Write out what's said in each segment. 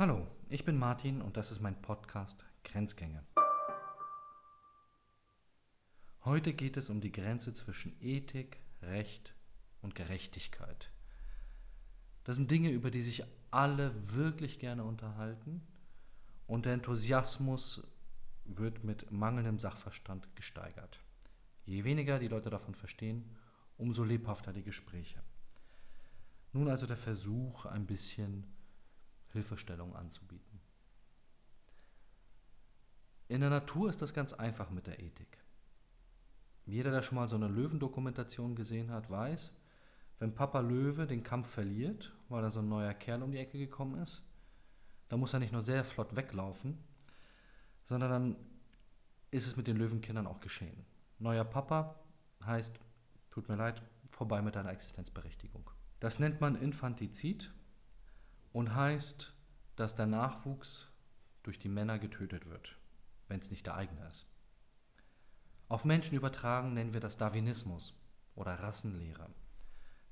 Hallo, ich bin Martin und das ist mein Podcast Grenzgänge. Heute geht es um die Grenze zwischen Ethik, Recht und Gerechtigkeit. Das sind Dinge, über die sich alle wirklich gerne unterhalten und der Enthusiasmus wird mit mangelndem Sachverstand gesteigert. Je weniger die Leute davon verstehen, umso lebhafter die Gespräche. Nun also der Versuch, ein bisschen Hilfestellung anzubieten. In der Natur ist das ganz einfach mit der Ethik. Jeder, der schon mal so eine Löwendokumentation gesehen hat, weiß, wenn Papa Löwe den Kampf verliert, weil da so ein neuer Kerl um die Ecke gekommen ist, dann muss er nicht nur sehr flott weglaufen, sondern dann ist es mit den Löwenkindern auch geschehen. Neuer Papa heißt, tut mir leid, vorbei mit deiner Existenzberechtigung. Das nennt man Infantizid und heißt, dass der Nachwuchs durch die Männer getötet wird, wenn es nicht der eigene ist. Auf Menschen übertragen nennen wir das Darwinismus oder Rassenlehre.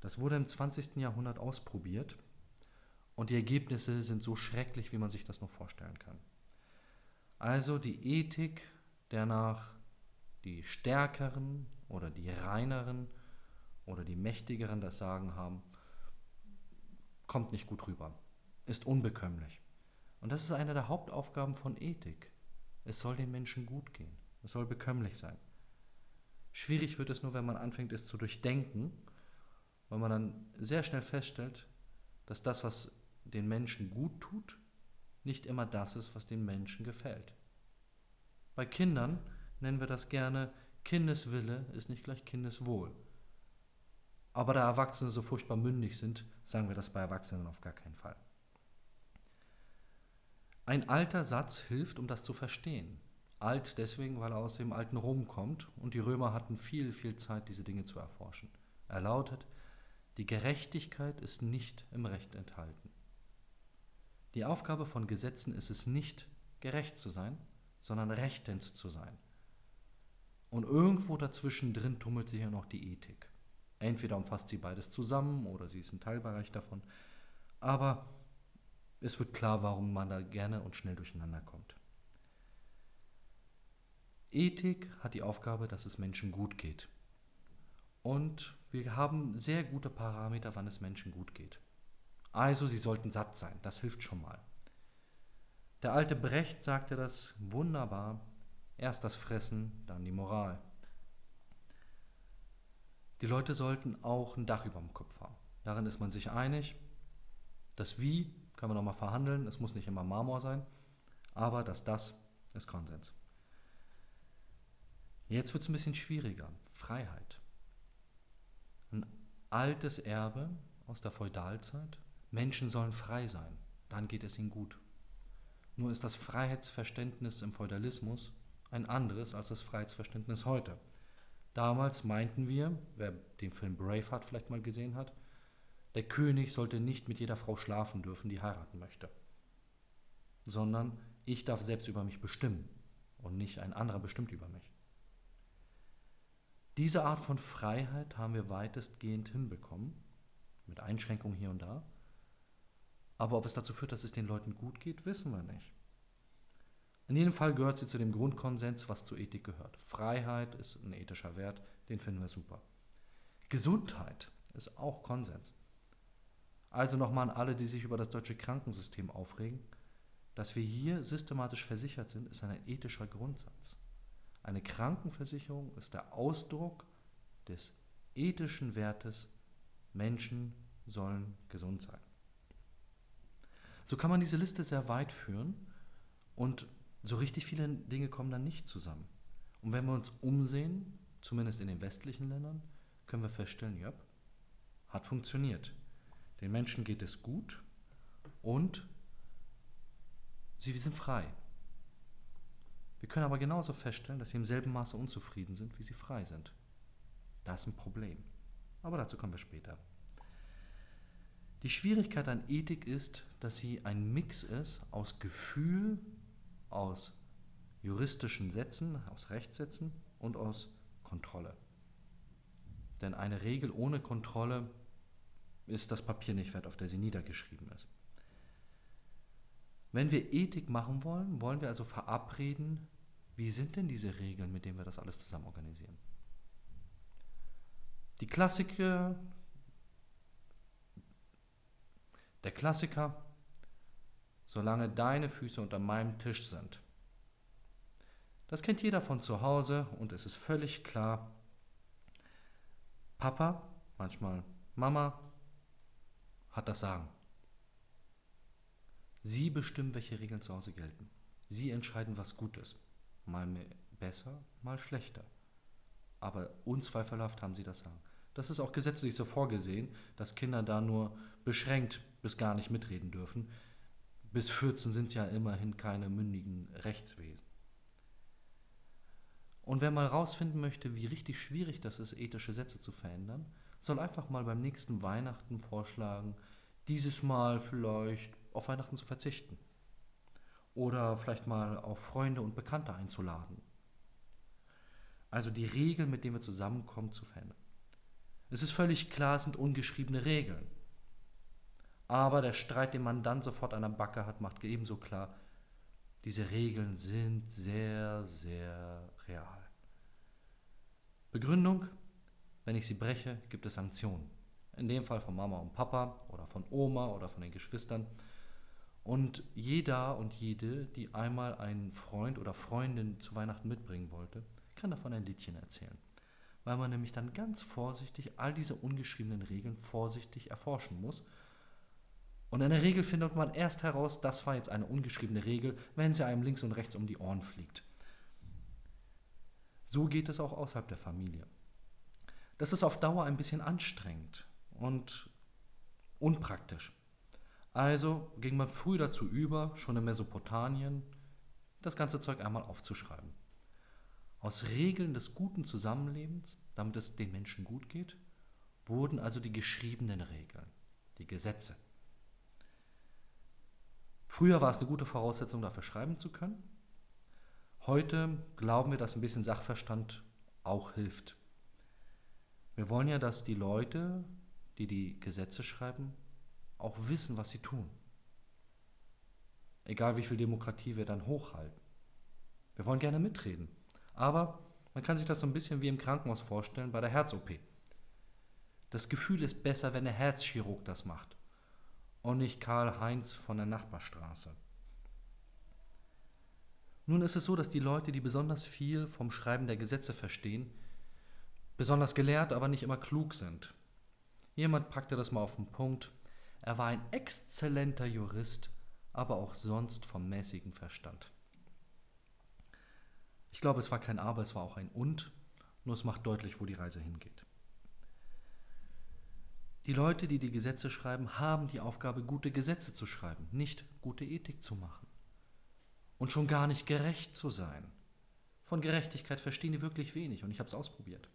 Das wurde im 20. Jahrhundert ausprobiert und die Ergebnisse sind so schrecklich, wie man sich das nur vorstellen kann. Also die Ethik, der nach die Stärkeren oder die Reineren oder die Mächtigeren das Sagen haben, kommt nicht gut rüber, ist unbekömmlich. Und das ist eine der Hauptaufgaben von Ethik. Es soll den Menschen gut gehen. Es soll bekömmlich sein. Schwierig wird es nur, wenn man anfängt, es zu durchdenken, weil man dann sehr schnell feststellt, dass das, was den Menschen gut tut, nicht immer das ist, was den Menschen gefällt. Bei Kindern nennen wir das gerne Kindeswille ist nicht gleich Kindeswohl. Aber da Erwachsene so furchtbar mündig sind, sagen wir das bei Erwachsenen auf gar keinen Fall. Ein alter Satz hilft, um das zu verstehen. Alt deswegen, weil er aus dem alten Rom kommt und die Römer hatten viel, viel Zeit, diese Dinge zu erforschen. Er lautet, die Gerechtigkeit ist nicht im Recht enthalten. Die Aufgabe von Gesetzen ist es nicht, gerecht zu sein, sondern rechtens zu sein. Und irgendwo dazwischen drin tummelt sich ja noch die Ethik. Entweder umfasst sie beides zusammen oder sie ist ein Teilbereich davon. Aber es wird klar, warum man da gerne und schnell durcheinander kommt. Ethik hat die Aufgabe, dass es Menschen gut geht. Und wir haben sehr gute Parameter, wann es Menschen gut geht. Also sie sollten satt sein, das hilft schon mal. Der alte Brecht sagte das wunderbar, erst das Fressen, dann die Moral. Die Leute sollten auch ein Dach über dem Kopf haben. Darin ist man sich einig. Das Wie können wir nochmal verhandeln, es muss nicht immer Marmor sein, aber das Das ist Konsens. Jetzt wird es ein bisschen schwieriger. Freiheit. Ein altes Erbe aus der Feudalzeit. Menschen sollen frei sein, dann geht es ihnen gut. Nur ist das Freiheitsverständnis im Feudalismus ein anderes als das Freiheitsverständnis heute. Damals meinten wir, wer den Film Braveheart vielleicht mal gesehen hat, der König sollte nicht mit jeder Frau schlafen dürfen, die heiraten möchte, sondern ich darf selbst über mich bestimmen und nicht ein anderer bestimmt über mich. Diese Art von Freiheit haben wir weitestgehend hinbekommen, mit Einschränkungen hier und da. Aber ob es dazu führt, dass es den Leuten gut geht, wissen wir nicht. In jedem Fall gehört sie zu dem Grundkonsens, was zur Ethik gehört. Freiheit ist ein ethischer Wert, den finden wir super. Gesundheit ist auch Konsens. Also nochmal an alle, die sich über das deutsche Krankensystem aufregen, dass wir hier systematisch versichert sind, ist ein ethischer Grundsatz. Eine Krankenversicherung ist der Ausdruck des ethischen Wertes, Menschen sollen gesund sein. So kann man diese Liste sehr weit führen und so richtig viele Dinge kommen dann nicht zusammen. Und wenn wir uns umsehen, zumindest in den westlichen Ländern, können wir feststellen, ja, hat funktioniert. Den Menschen geht es gut und sie sind frei. Wir können aber genauso feststellen, dass sie im selben Maße unzufrieden sind, wie sie frei sind. Das ist ein Problem. Aber dazu kommen wir später. Die Schwierigkeit an Ethik ist, dass sie ein Mix ist aus Gefühl, aus juristischen Sätzen, aus Rechtssätzen und aus Kontrolle. Denn eine Regel ohne Kontrolle ist das Papier nicht wert, auf der sie niedergeschrieben ist. Wenn wir Ethik machen wollen, wollen wir also verabreden, wie sind denn diese Regeln, mit denen wir das alles zusammen organisieren. Die Klassiker, der Klassiker, solange deine Füße unter meinem Tisch sind. Das kennt jeder von zu Hause und es ist völlig klar, Papa, manchmal Mama, hat das Sagen. Sie bestimmen, welche Regeln zu Hause gelten. Sie entscheiden, was gut ist. Mal besser, mal schlechter. Aber unzweifelhaft haben sie das Sagen. Das ist auch gesetzlich so vorgesehen, dass Kinder da nur beschränkt bis gar nicht mitreden dürfen. Bis 14 sind ja immerhin keine mündigen Rechtswesen. Und wer mal rausfinden möchte, wie richtig schwierig das ist, ethische Sätze zu verändern, soll einfach mal beim nächsten Weihnachten vorschlagen, dieses Mal vielleicht auf Weihnachten zu verzichten. Oder vielleicht mal auf Freunde und Bekannte einzuladen. Also die Regeln, mit denen wir zusammenkommen, zu verändern. Es ist völlig klar, es sind ungeschriebene Regeln. Aber der Streit, den man dann sofort an der Backe hat, macht ebenso klar, diese Regeln sind sehr, sehr real. Begründung, wenn ich sie breche, gibt es Sanktionen. In dem Fall von Mama und Papa oder von Oma oder von den Geschwistern. Und jeder und jede, die einmal einen Freund oder Freundin zu Weihnachten mitbringen wollte, kann davon ein Liedchen erzählen. Weil man nämlich dann ganz vorsichtig all diese ungeschriebenen Regeln vorsichtig erforschen muss. Und in der Regel findet man erst heraus, das war jetzt eine ungeschriebene Regel, wenn sie einem links und rechts um die Ohren fliegt. So geht es auch außerhalb der Familie. Das ist auf Dauer ein bisschen anstrengend und unpraktisch. Also ging man früh dazu über, schon in Mesopotamien, das ganze Zeug einmal aufzuschreiben. Aus Regeln des guten Zusammenlebens, damit es den Menschen gut geht, wurden also die geschriebenen Regeln, die Gesetze. Früher war es eine gute Voraussetzung, dafür schreiben zu können. Heute glauben wir, dass ein bisschen Sachverstand auch hilft. Wir wollen ja, dass die Leute, die die Gesetze schreiben, auch wissen, was sie tun. Egal wie viel Demokratie wir dann hochhalten. Wir wollen gerne mitreden. Aber man kann sich das so ein bisschen wie im Krankenhaus vorstellen bei der Herz-OP. Das Gefühl ist besser, wenn der Herzchirurg das macht und nicht Karl-Heinz von der Nachbarstraße. Nun ist es so, dass die Leute, die besonders viel vom Schreiben der Gesetze verstehen, besonders gelehrt, aber nicht immer klug sind. Jemand packte das mal auf den Punkt. Er war ein exzellenter Jurist, aber auch sonst vom mäßigen Verstand. Ich glaube, es war kein Aber, es war auch ein Und, nur es macht deutlich, wo die Reise hingeht. Die Leute, die die Gesetze schreiben, haben die Aufgabe, gute Gesetze zu schreiben, nicht gute Ethik zu machen. Und schon gar nicht gerecht zu sein. Von Gerechtigkeit verstehen die wirklich wenig und ich habe es ausprobiert.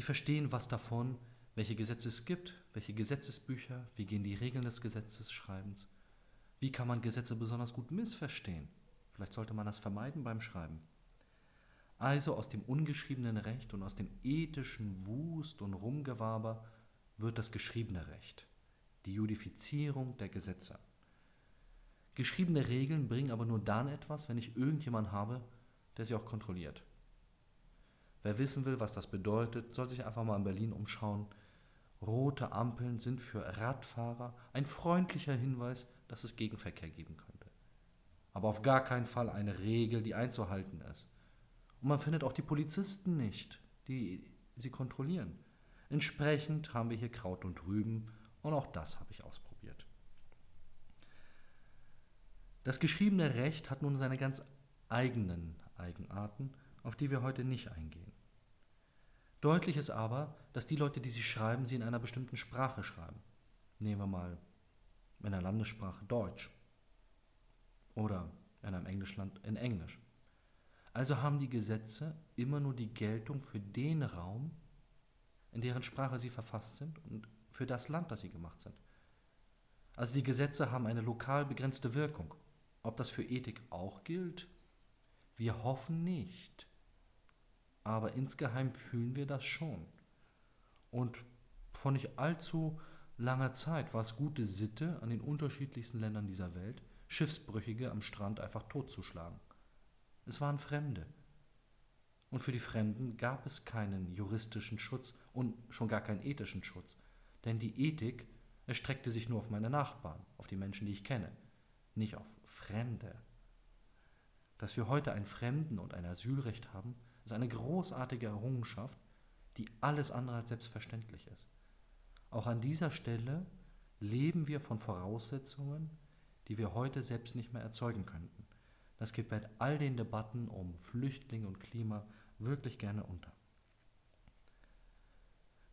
Sie verstehen was davon, welche Gesetze es gibt, welche Gesetzesbücher, wie gehen die Regeln des Gesetzesschreibens, wie kann man Gesetze besonders gut missverstehen. Vielleicht sollte man das vermeiden beim Schreiben. Also aus dem ungeschriebenen Recht und aus dem ethischen Wust und Rumgewaber wird das geschriebene Recht, die Judifizierung der Gesetze. Geschriebene Regeln bringen aber nur dann etwas, wenn ich irgendjemand habe, der sie auch kontrolliert. Wer wissen will, was das bedeutet, soll sich einfach mal in Berlin umschauen. Rote Ampeln sind für Radfahrer ein freundlicher Hinweis, dass es Gegenverkehr geben könnte. Aber auf gar keinen Fall eine Regel, die einzuhalten ist. Und man findet auch die Polizisten nicht, die sie kontrollieren. Entsprechend haben wir hier Kraut und Rüben und auch das habe ich ausprobiert. Das geschriebene Recht hat nun seine ganz eigenen Eigenarten, auf die wir heute nicht eingehen. Deutlich ist aber, dass die Leute, die sie schreiben, sie in einer bestimmten Sprache schreiben. Nehmen wir mal in der Landessprache Deutsch oder in einem Englischland in Englisch. Also haben die Gesetze immer nur die Geltung für den Raum, in deren Sprache sie verfasst sind und für das Land, das sie gemacht sind. Also die Gesetze haben eine lokal begrenzte Wirkung. Ob das für Ethik auch gilt? Wir hoffen nicht. Aber insgeheim fühlen wir das schon. Und vor nicht allzu langer Zeit war es gute Sitte, an den unterschiedlichsten Ländern dieser Welt Schiffsbrüchige am Strand einfach totzuschlagen. Es waren Fremde. Und für die Fremden gab es keinen juristischen Schutz und schon gar keinen ethischen Schutz. Denn die Ethik erstreckte sich nur auf meine Nachbarn, auf die Menschen, die ich kenne, nicht auf Fremde. Dass wir heute ein Fremden- und ein Asylrecht haben, ist eine großartige Errungenschaft, die alles andere als selbstverständlich ist. Auch an dieser Stelle leben wir von Voraussetzungen, die wir heute selbst nicht mehr erzeugen könnten. Das geht bei all den Debatten um Flüchtlinge und Klima wirklich gerne unter.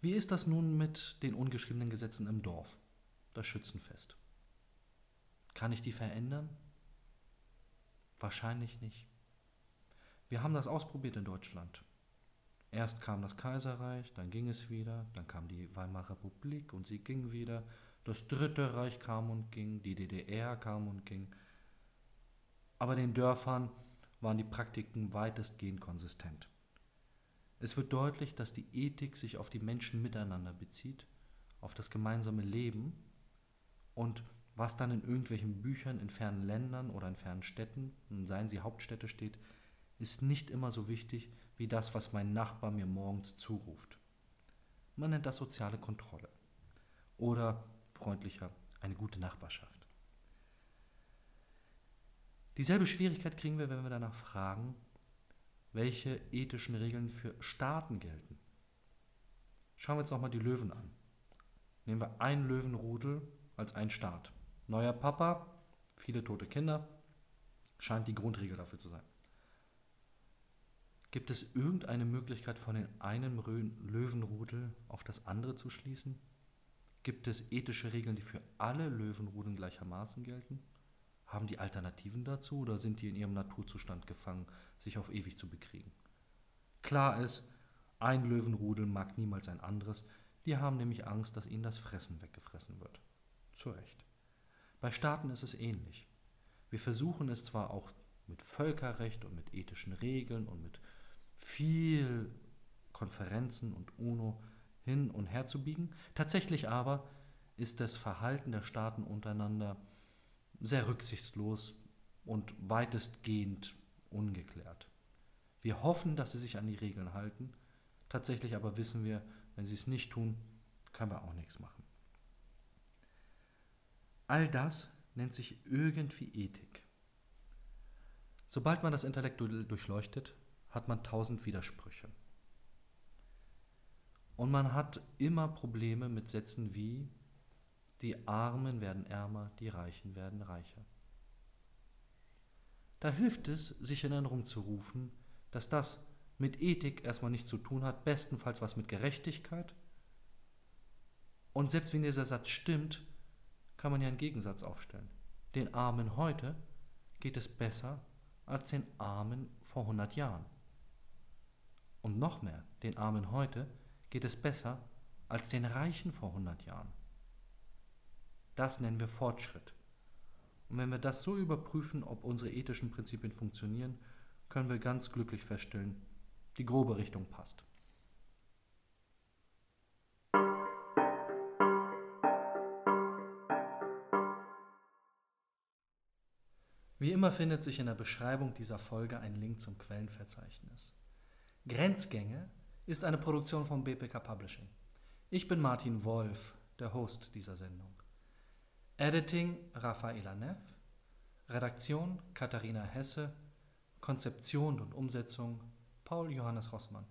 Wie ist das nun mit den ungeschriebenen Gesetzen im Dorf? Das Schützenfest. Kann ich die verändern? Wahrscheinlich nicht. Wir haben das ausprobiert in Deutschland. Erst kam das Kaiserreich, dann ging es wieder, dann kam die Weimarer Republik und sie ging wieder. Das Dritte Reich kam und ging, die DDR kam und ging. Aber den Dörfern waren die Praktiken weitestgehend konsistent. Es wird deutlich, dass die Ethik sich auf die Menschen miteinander bezieht, auf das gemeinsame Leben und was dann in irgendwelchen Büchern in fernen Ländern oder in fernen Städten, seien sie Hauptstädte steht, ist nicht immer so wichtig wie das, was mein Nachbar mir morgens zuruft. Man nennt das soziale Kontrolle. Oder freundlicher, eine gute Nachbarschaft. Dieselbe Schwierigkeit kriegen wir, wenn wir danach fragen, welche ethischen Regeln für Staaten gelten. Schauen wir uns nochmal die Löwen an. Nehmen wir ein Löwenrudel als ein Staat. Neuer Papa, viele tote Kinder, scheint die Grundregel dafür zu sein. Gibt es irgendeine Möglichkeit, von den einen Löwenrudel auf das andere zu schließen? Gibt es ethische Regeln, die für alle Löwenrudeln gleichermaßen gelten? Haben die Alternativen dazu oder sind die in ihrem Naturzustand gefangen, sich auf ewig zu bekriegen? Klar ist, ein Löwenrudel mag niemals ein anderes, die haben nämlich Angst, dass ihnen das Fressen weggefressen wird. Zu Recht. Bei Staaten ist es ähnlich. Wir versuchen es zwar auch mit Völkerrecht und mit ethischen Regeln und mit viel Konferenzen und UNO hin und her zu biegen. Tatsächlich aber ist das Verhalten der Staaten untereinander sehr rücksichtslos und weitestgehend ungeklärt. Wir hoffen, dass sie sich an die Regeln halten, tatsächlich aber wissen wir, wenn sie es nicht tun, können wir auch nichts machen. All das nennt sich irgendwie Ethik. Sobald man das intellektuell durchleuchtet, hat man tausend Widersprüche. Und man hat immer Probleme mit Sätzen wie die Armen werden ärmer, die Reichen werden reicher. Da hilft es, sich in Erinnerung zu rufen, dass das mit Ethik erstmal nichts zu tun hat, bestenfalls was mit Gerechtigkeit. Und selbst wenn dieser Satz stimmt, kann man ja einen Gegensatz aufstellen. Den Armen heute geht es besser als den Armen vor 100 Jahren. Und noch mehr, den Armen heute geht es besser als den Reichen vor 100 Jahren. Das nennen wir Fortschritt. Und wenn wir das so überprüfen, ob unsere ethischen Prinzipien funktionieren, können wir ganz glücklich feststellen, die grobe Richtung passt. Wie immer findet sich in der Beschreibung dieser Folge ein Link zum Quellenverzeichnis. Grenzgänge ist eine Produktion von BPK Publishing. Ich bin Martin Wolf, der Host dieser Sendung. Editing Rafaela Neff, Redaktion Katharina Hesse, Konzeption und Umsetzung Paul Johannes Rossmann.